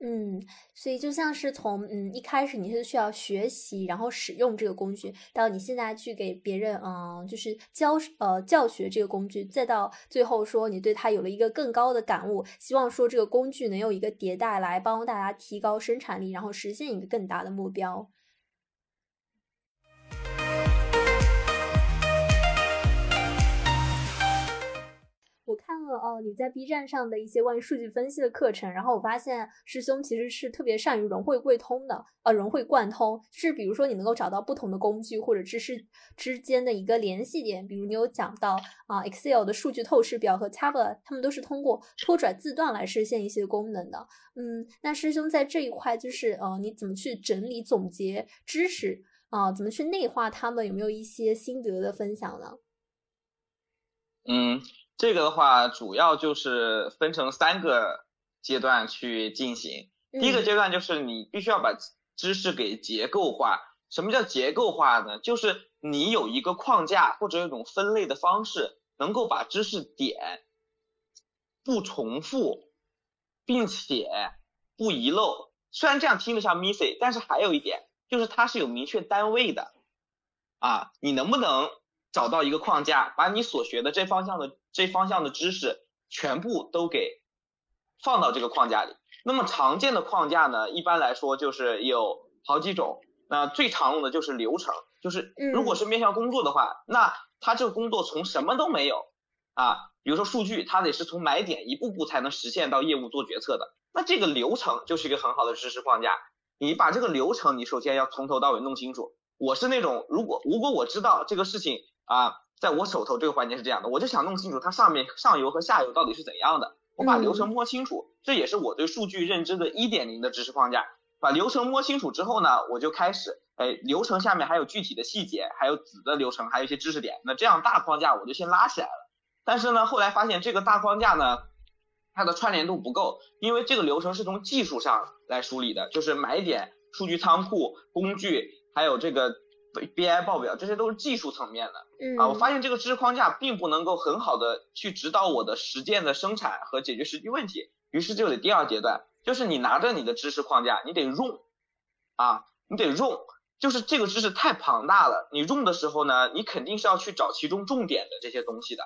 S3: 嗯，所以就像是从嗯一开始你是需要学习，然后使用这个工具，到你现在去给别人嗯就是教呃教学这个工具，再到最后说你对它有了一个更高的感悟，希望说这个工具能有一个迭代来帮大家提高生产力，然后实现一个更大的目标。我看了哦，你在 B 站上的一些关于数据分析的课程，然后我发现师兄其实是特别善于融会贯通的，呃，融会贯通，就是比如说你能够找到不同的工具或者知识之间的一个联系点，比如你有讲到啊，Excel 的数据透视表和 Tableau，他们都是通过拖拽字段来实现一些功能的。嗯，那师兄在这一块就是呃，你怎么去整理总结知识啊？怎么去内化他们？有没有一些心得的分享呢？
S2: 嗯。这个的话，主要就是分成三个阶段去进行。第一个阶段就是你必须要把知识给结构化。什么叫结构化呢？就是你有一个框架或者一种分类的方式，能够把知识点不重复，并且不遗漏。虽然这样听着像 missy，但是还有一点就是它是有明确单位的啊。你能不能找到一个框架，把你所学的这方向的这方向的知识全部都给放到这个框架里。那么常见的框架呢，一般来说就是有好几种。那最常用的就是流程，就是如果是面向工作的话，那他这个工作从什么都没有啊，比如说数据，它得是从买点一步步才能实现到业务做决策的。那这个流程就是一个很好的知识框架。你把这个流程，你首先要从头到尾弄清楚。我是那种，如果如果我知道这个事情啊。在我手头这个环节是这样的，我就想弄清楚它上面上游和下游到底是怎样的。我把流程摸清楚，这也是我对数据认知的一点零的知识框架。把流程摸清楚之后呢，我就开始，哎，流程下面还有具体的细节，还有子的流程，还有一些知识点。那这样大框架我就先拉起来了。但是呢，后来发现这个大框架呢，它的串联度不够，因为这个流程是从技术上来梳理的，就是买点、数据仓库、工具，还有这个 BI 报表，这些都是技术层面的。
S3: 嗯
S2: 啊，我发现这个知识框架并不能够很好的去指导我的实践的生产和解决实际问题，于是就得第二阶段。就是你拿着你的知识框架，你得用，啊，你得用，就是这个知识太庞大了，你用的时候呢，你肯定是要去找其中重点的这些东西的，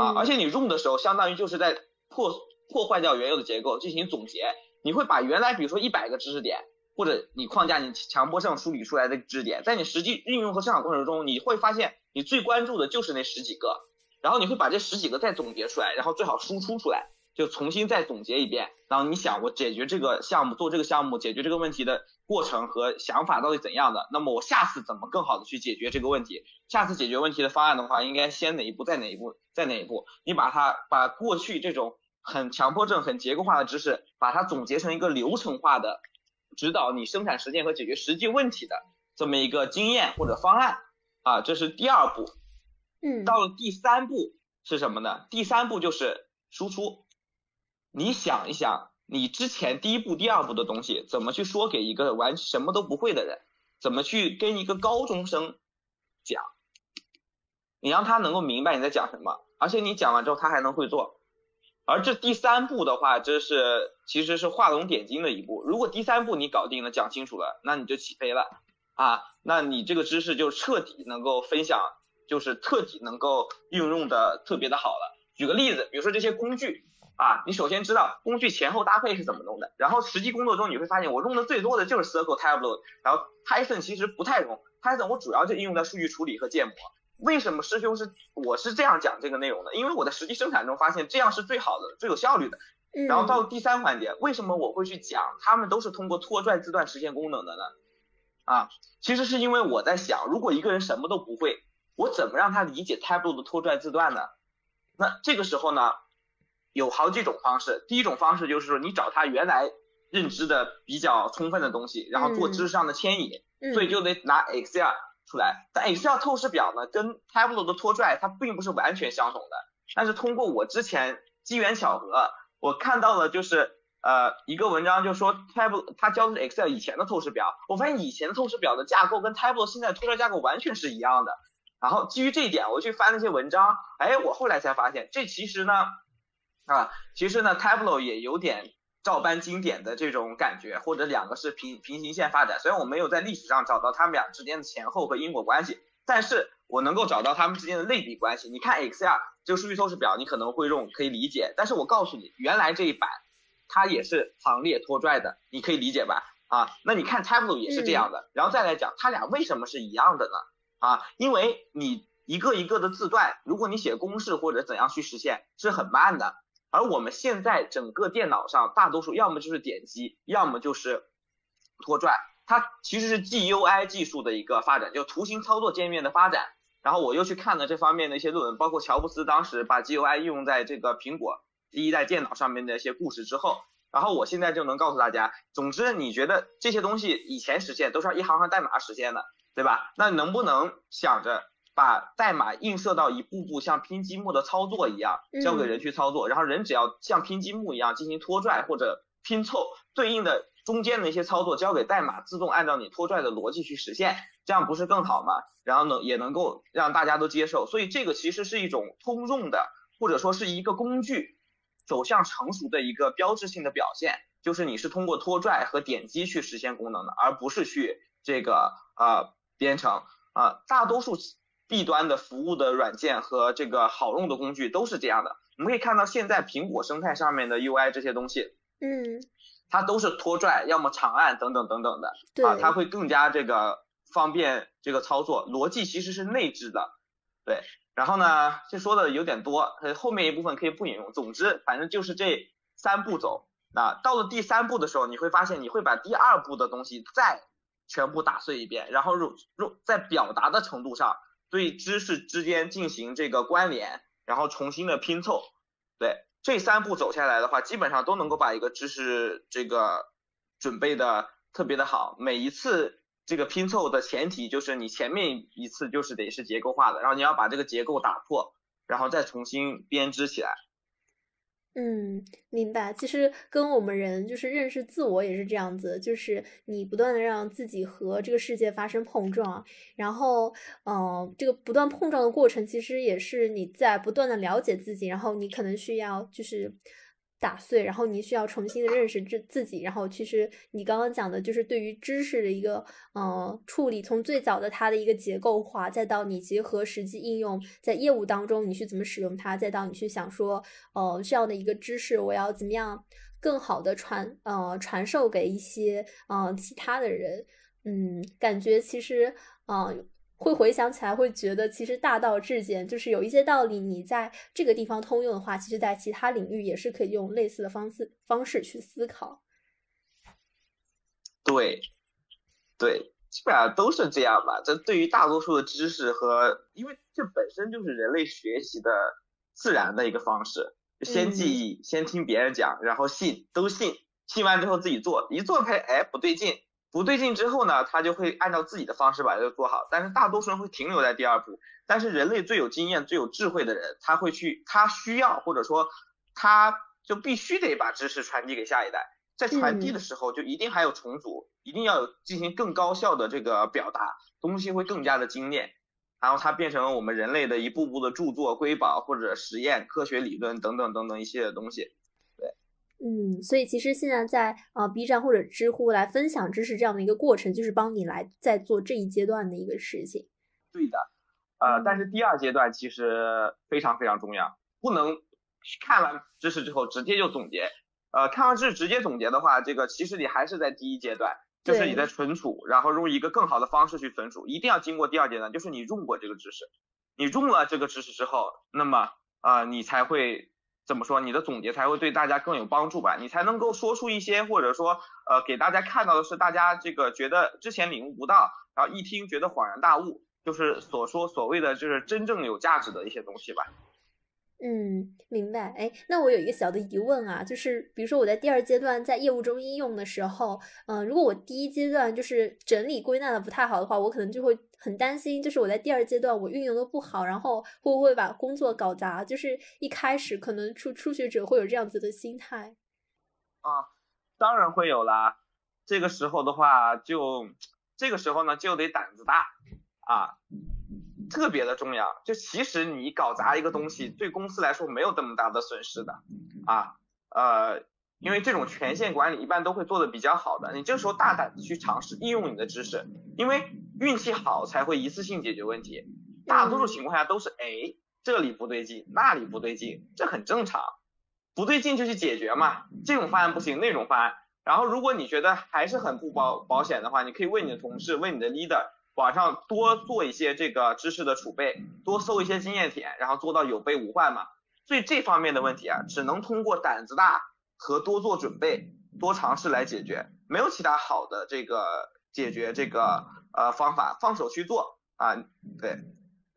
S2: 啊，而且你用的时候，相当于就是在破破坏掉原有的结构进行总结，你会把原来比如说一百个知识点，或者你框架你强迫症梳理出来的知识点，在你实际运用和生产过程中，你会发现你最关注的就是那十几个，然后你会把这十几个再总结出来，然后最好输出出来。就重新再总结一遍，然后你想我解决这个项目，做这个项目解决这个问题的过程和想法到底怎样的？那么我下次怎么更好的去解决这个问题？下次解决问题的方案的话，应该先哪一步，再哪一步，再哪一步？你把它把过去这种很强迫症、很结构化的知识，把它总结成一个流程化的，指导你生产实践和解决实际问题的这么一个经验或者方案啊，这是第二步。
S3: 嗯，
S2: 到了第三步是什么呢？第三步就是输出。你想一想，你之前第一步、第二步的东西怎么去说给一个完什么都不会的人？怎么去跟一个高中生讲？你让他能够明白你在讲什么，而且你讲完之后他还能会做。而这第三步的话，这是其实是画龙点睛的一步。如果第三步你搞定了、讲清楚了，那你就起飞了啊！那你这个知识就彻底能够分享，就是彻底能够运用的特别的好了。举个例子，比如说这些工具。啊，你首先知道工具前后搭配是怎么弄的，然后实际工作中你会发现我用的最多的就是 Circle、Tableau，然后 Python 其实不太用，Python 我主要就应用在数据处理和建模。为什么师兄是我是这样讲这个内容的？因为我在实际生产中发现这样是最好的、最有效率的。然后到第三环节，为什么我会去讲他们都是通过拖拽字段实现功能的呢？啊，其实是因为我在想，如果一个人什么都不会，我怎么让他理解 Tableau 的拖拽字段呢？那这个时候呢？有好几种方式，第一种方式就是说你找他原来认知的比较充分的东西，然后做知识上的迁移，所以就得拿 Excel 出来。但 Excel 透视表呢，跟 Tableau 的拖拽它并不是完全相同的。但是通过我之前机缘巧合，我看到了就是呃一个文章就说 Tableau 它教的是 Excel 以前的透视表，我发现以前的透视表的架构跟 Tableau 现在拖拽架构完全是一样的。然后基于这一点，我去翻那些文章，哎，我后来才发现这其实呢。啊，其实呢，Tableau 也有点照搬经典的这种感觉，或者两个是平平行线发展。虽然我没有在历史上找到他们俩之间的前后和因果关系，但是我能够找到他们之间的类比关系。你看 Excel 这个数据透视表，你可能会用，可以理解。但是我告诉你，原来这一版它也是行列拖拽的，你可以理解吧？啊，那你看 Tableau 也是这样的。然后再来讲，它俩为什么是一样的呢？啊，因为你一个一个的字段，如果你写公式或者怎样去实现，是很慢的。而我们现在整个电脑上，大多数要么就是点击，要么就是拖拽，它其实是 GUI 技术的一个发展，就图形操作界面的发展。然后我又去看了这方面的一些论文，包括乔布斯当时把 GUI 应用在这个苹果第一代电脑上面的一些故事之后，然后我现在就能告诉大家，总之你觉得这些东西以前实现都是要一行行代码实现的，对吧？那能不能想着？把代码映射到一步步像拼积木的操作一样，交给人去操作，然后人只要像拼积木一样进行拖拽或者拼凑，对应的中间的一些操作交给代码自动按照你拖拽的逻辑去实现，这样不是更好吗？然后呢，也能够让大家都接受，所以这个其实是一种通用的，或者说是一个工具走向成熟的一个标志性的表现，就是你是通过拖拽和点击去实现功能的，而不是去这个呃编程啊，大多数。弊端的服务的软件和这个好用的工具都是这样的。我们可以看到，现在苹果生态上面的 UI 这些东西，
S3: 嗯，
S2: 它都是拖拽，要么长按等等等等的，啊，它会更加这个方便这个操作，逻辑其实是内置的，对。然后呢，这说的有点多，后面一部分可以不引用。总之，反正就是这三步走。那到了第三步的时候，你会发现，你会把第二步的东西再全部打碎一遍，然后入入在表达的程度上。对知识之间进行这个关联，然后重新的拼凑，对，这三步走下来的话，基本上都能够把一个知识这个准备的特别的好。每一次这个拼凑的前提就是你前面一次就是得是结构化的，然后你要把这个结构打破，然后再重新编织起来。
S3: 嗯，明白。其实跟我们人就是认识自我也是这样子，就是你不断的让自己和这个世界发生碰撞，然后，嗯，这个不断碰撞的过程，其实也是你在不断的了解自己，然后你可能需要就是。打碎，然后你需要重新的认识自自己，然后其实你刚刚讲的就是对于知识的一个嗯处理，从最早的它的一个结构化，再到你结合实际应用在业务当中，你去怎么使用它，再到你去想说，呃，这样的一个知识我要怎么样更好的传呃传授给一些呃其他的人，嗯，感觉其实嗯。会回想起来，会觉得其实大道至简，就是有一些道理，你在这个地方通用的话，其实在其他领域也是可以用类似的方式方式去思考。
S2: 对，对，基本上都是这样吧。这对于大多数的知识和，因为这本身就是人类学习的自然的一个方式，先记忆，先听别人讲，然后信，都信，信完之后自己做，一做开，哎，不对劲。不对劲之后呢，他就会按照自己的方式把这个做好。但是大多数人会停留在第二步。但是人类最有经验、最有智慧的人，他会去，他需要或者说他就必须得把知识传递给下一代。在传递的时候，就一定还有重组，一定要有进行更高效的这个表达，东西会更加的精炼。然后它变成了我们人类的一步步的著作、瑰宝或者实验、科学理论等等等等一系列的东西。
S3: 嗯，所以其实现在在呃 B 站或者知乎来分享知识这样的一个过程，就是帮你来在做这一阶段的一个事情。
S2: 对的，呃，但是第二阶段其实非常非常重要，不能看完知识之后直接就总结。呃，看完知识直接总结的话，这个其实你还是在第一阶段，就是你在存储，然后用一个更好的方式去存储，一定要经过第二阶段，就是你用过这个知识，你用了这个知识之后，那么啊，你才会。怎么说？你的总结才会对大家更有帮助吧？你才能够说出一些，或者说，呃，给大家看到的是大家这个觉得之前领悟不到，然后一听觉得恍然大悟，就是所说所谓的就是真正有价值的一些东西吧。
S3: 嗯，明白。哎，那我有一个小的疑问啊，就是比如说我在第二阶段在业务中应用的时候，嗯，如果我第一阶段就是整理归纳的不太好的话，我可能就会很担心，就是我在第二阶段我运用的不好，然后会不会把工作搞砸？就是一开始可能初初学者会有这样子的心态。
S2: 啊，当然会有啦。这个时候的话，就这个时候呢，就得胆子大啊。特别的重要，就其实你搞砸一个东西，对公司来说没有这么大的损失的啊，呃，因为这种权限管理一般都会做的比较好的，你这时候大胆的去尝试应用你的知识，因为运气好才会一次性解决问题，大多数情况下都是哎这里不对劲，那里不对劲，这很正常，不对劲就去解决嘛，这种方案不行，那种方案，然后如果你觉得还是很不保保险的话，你可以问你的同事，问你的 leader。网上多做一些这个知识的储备，多搜一些经验帖，然后做到有备无患嘛。所以这方面的问题啊，只能通过胆子大和多做准备、多尝试来解决，没有其他好的这个解决这个呃方法，放手去做啊。对，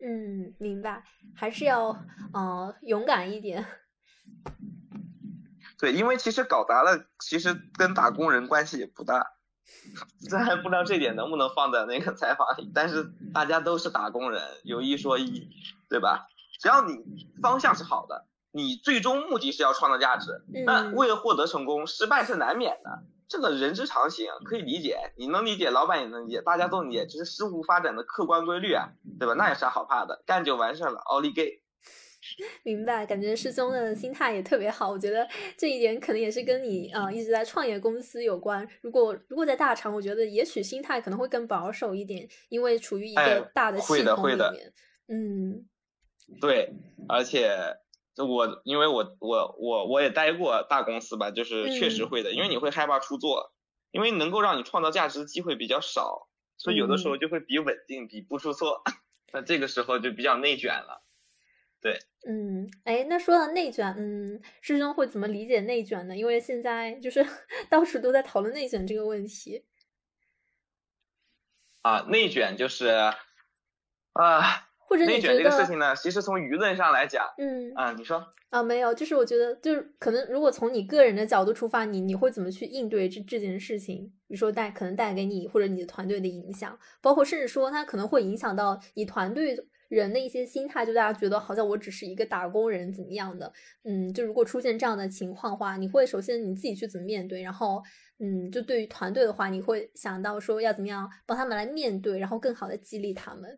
S3: 嗯，明白，还是要呃勇敢一点。
S2: 对，因为其实搞砸了，其实跟打工人关系也不大。这还不知道这点能不能放在那个采访里，但是大家都是打工人，有一说一，对吧？只要你方向是好的，你最终目的是要创造价值，那为了获得成功，失败是难免的，这个人之常情，可以理解。你能理解，老板也能理解，大家都理解，这是事物发展的客观规律啊，对吧？那有啥好怕的？干就完事儿了，奥利给。
S3: 明白，感觉师兄的心态也特别好。我觉得这一点可能也是跟你啊一直在创业公司有关。如果如果在大厂，我觉得也许心态可能会更保守一点，因为处于一个大
S2: 的
S3: 系
S2: 统里
S3: 面。嗯，
S2: 对，而且我因为我我我我也待过大公司吧，就是确实会的，因为你会害怕出错，因为能够让你创造价值的机会比较少，所以有的时候就会比稳定，比不出错。那这个时候就比较内卷了。对，
S3: 嗯，哎，那说到内卷，嗯，师兄会怎么理解内卷呢？因为现在就是 到处都在讨论内卷这个问题。
S2: 啊，内卷就是，啊，
S3: 或者
S2: 内卷这
S3: 你觉得
S2: 个事情呢，其实从舆论上来讲，
S3: 嗯
S2: 啊、你说，
S3: 啊，没有，就是我觉得，就是可能如果从你个人的角度出发，你你会怎么去应对这这件事情？比如说带可能带给你或者你的团队的影响，包括甚至说它可能会影响到你团队人的一些心态，就大家觉得好像我只是一个打工人怎么样的？嗯，就如果出现这样的情况的话，你会首先你自己去怎么面对？然后，嗯，就对于团队的话，你会想到说要怎么样帮他们来面对，然后更好的激励他们。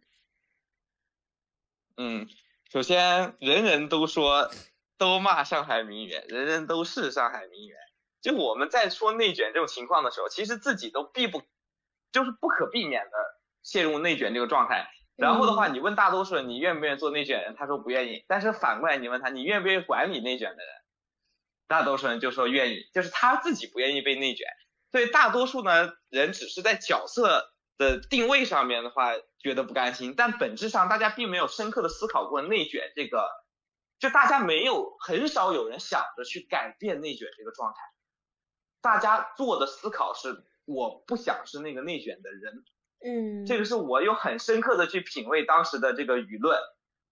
S2: 嗯，首先人人都说都骂上海名媛，人人都是上海名媛。就我们在说内卷这种情况的时候，其实自己都避不，就是不可避免的陷入内卷这个状态。然后的话，你问大多数人你愿不愿意做内卷人，他说不愿意。但是反过来你问他你愿不愿意管理内卷的人，大多数人就说愿意，就是他自己不愿意被内卷。所以大多数呢人只是在角色的定位上面的话觉得不甘心，但本质上大家并没有深刻的思考过内卷这个，就大家没有很少有人想着去改变内卷这个状态，大家做的思考是我不想是那个内卷的人，
S3: 嗯，
S2: 这个是我有很深刻的去品味当时的这个舆论。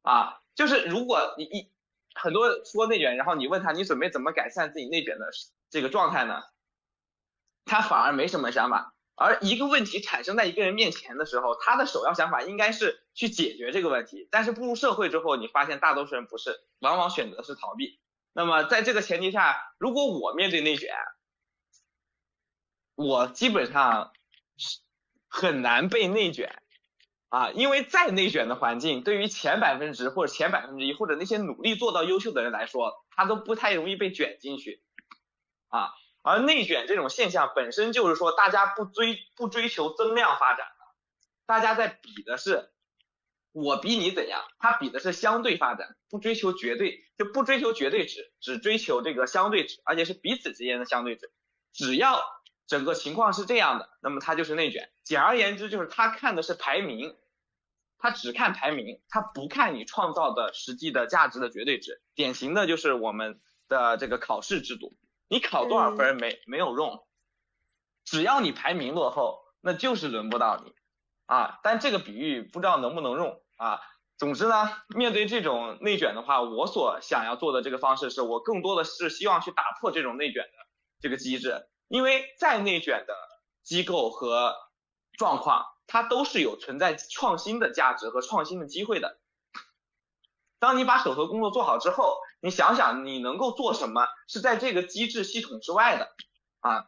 S2: 啊，就是如果你一很多说内卷，然后你问他你准备怎么改善自己内卷的这个状态呢？他反而没什么想法，而一个问题产生在一个人面前的时候，他的首要想法应该是去解决这个问题。但是步入社会之后，你发现大多数人不是，往往选择是逃避。那么在这个前提下，如果我面对内卷，我基本上是很难被内卷啊，因为再内卷的环境，对于前百分之或者前百分之一或者那些努力做到优秀的人来说，他都不太容易被卷进去啊。而内卷这种现象本身就是说，大家不追不追求增量发展了，大家在比的是我比你怎样，他比的是相对发展，不追求绝对，就不追求绝对值，只追求这个相对值，而且是彼此之间的相对值。只要整个情况是这样的，那么它就是内卷。简而言之，就是他看的是排名，他只看排名，他不看你创造的实际的价值的绝对值。典型的就是我们的这个考试制度。你考多少分没没有用，只要你排名落后，那就是轮不到你啊。但这个比喻不知道能不能用啊。总之呢，面对这种内卷的话，我所想要做的这个方式是我更多的是希望去打破这种内卷的这个机制，因为再内卷的机构和状况，它都是有存在创新的价值和创新的机会的。当你把手头工作做好之后，你想想你能够做什么是在这个机制系统之外的啊？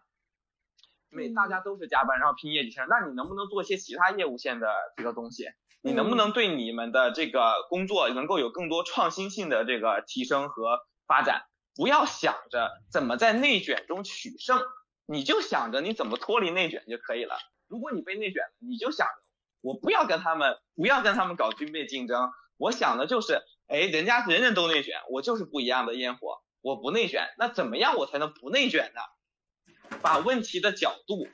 S2: 每大家都是加班然后拼业绩线，那你能不能做一些其他业务线的这个东西？你能不能对你们的这个工作能够有更多创新性的这个提升和发展？不要想着怎么在内卷中取胜，你就想着你怎么脱离内卷就可以了。如果你被内卷了，你就想着我不要跟他们，不要跟他们搞军备竞争。我想的就是，哎，人家人人都内卷，我就是不一样的烟火，我不内卷，那怎么样我才能不内卷呢？把问题的角度，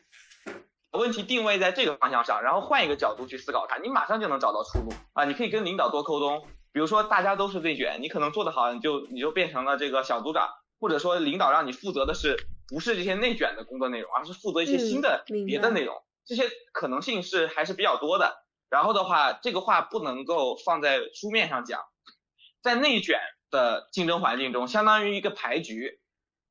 S2: 把问题定位在这个方向上，然后换一个角度去思考它，你马上就能找到出路啊！你可以跟领导多沟通，比如说大家都是内卷，你可能做得好，你就你就变成了这个小组长，或者说领导让你负责的是不是这些内卷的工作内容，而是负责一些新的
S3: 嗯
S2: 别的内容，这些可能性是还是比较多的。然后的话，这个话不能够放在书面上讲，在内卷的竞争环境中，相当于一个牌局。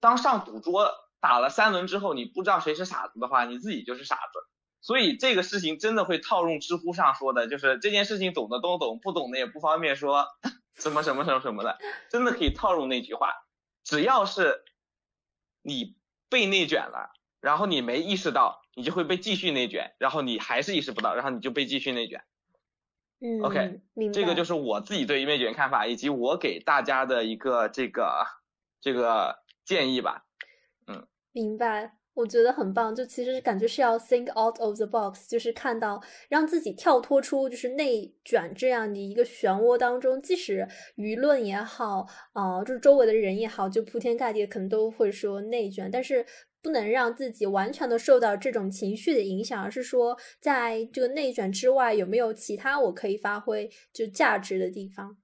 S2: 当上赌桌打了三轮之后，你不知道谁是傻子的话，你自己就是傻子。所以这个事情真的会套用知乎上说的，就是这件事情懂的都懂，不懂的也不方便说 什么什么什么什么的，真的可以套用那句话。只要是你被内卷了，然后你没意识到，你就会被继续内卷，然后你还是意识不到，然后你就被继续内卷。
S3: 嗯
S2: OK，这个就是我自己对于内卷看法，以及我给大家的一个这个这个建议吧。
S3: 嗯明白，我觉得很棒。就其实感觉是要 think out of the box，就是看到让自己跳脱出就是内卷这样的一个漩涡当中，即使舆论也好，呃，就是周围的人也好，就铺天盖地可能都会说内卷，但是不能让自己完全的受到这种情绪的影响，而是说在这个内卷之外，有没有其他我可以发挥就价值的地方？